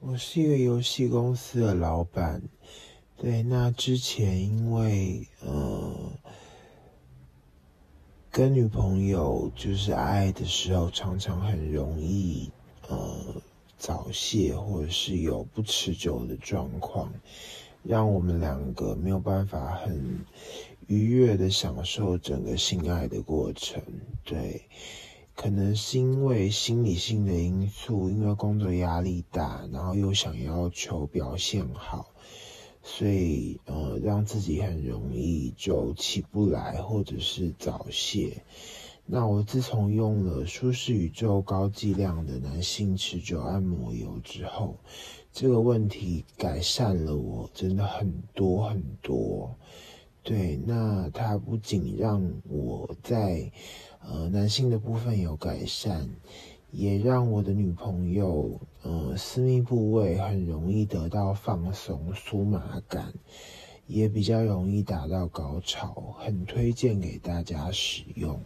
我是一个游戏公司的老板，对，那之前因为呃跟女朋友就是爱的时候，常常很容易呃早泄，或者是有不持久的状况，让我们两个没有办法很愉悦的享受整个性爱的过程，对。可能是因为心理性的因素，因为工作压力大，然后又想要求表现好，所以呃，让自己很容易就起不来，或者是早泄。那我自从用了舒适宇宙高剂量的男性持久按摩油之后，这个问题改善了，我真的很多很多。对，那它不仅让我在呃男性的部分有改善，也让我的女朋友呃私密部位很容易得到放松、酥麻感，也比较容易达到高潮，很推荐给大家使用。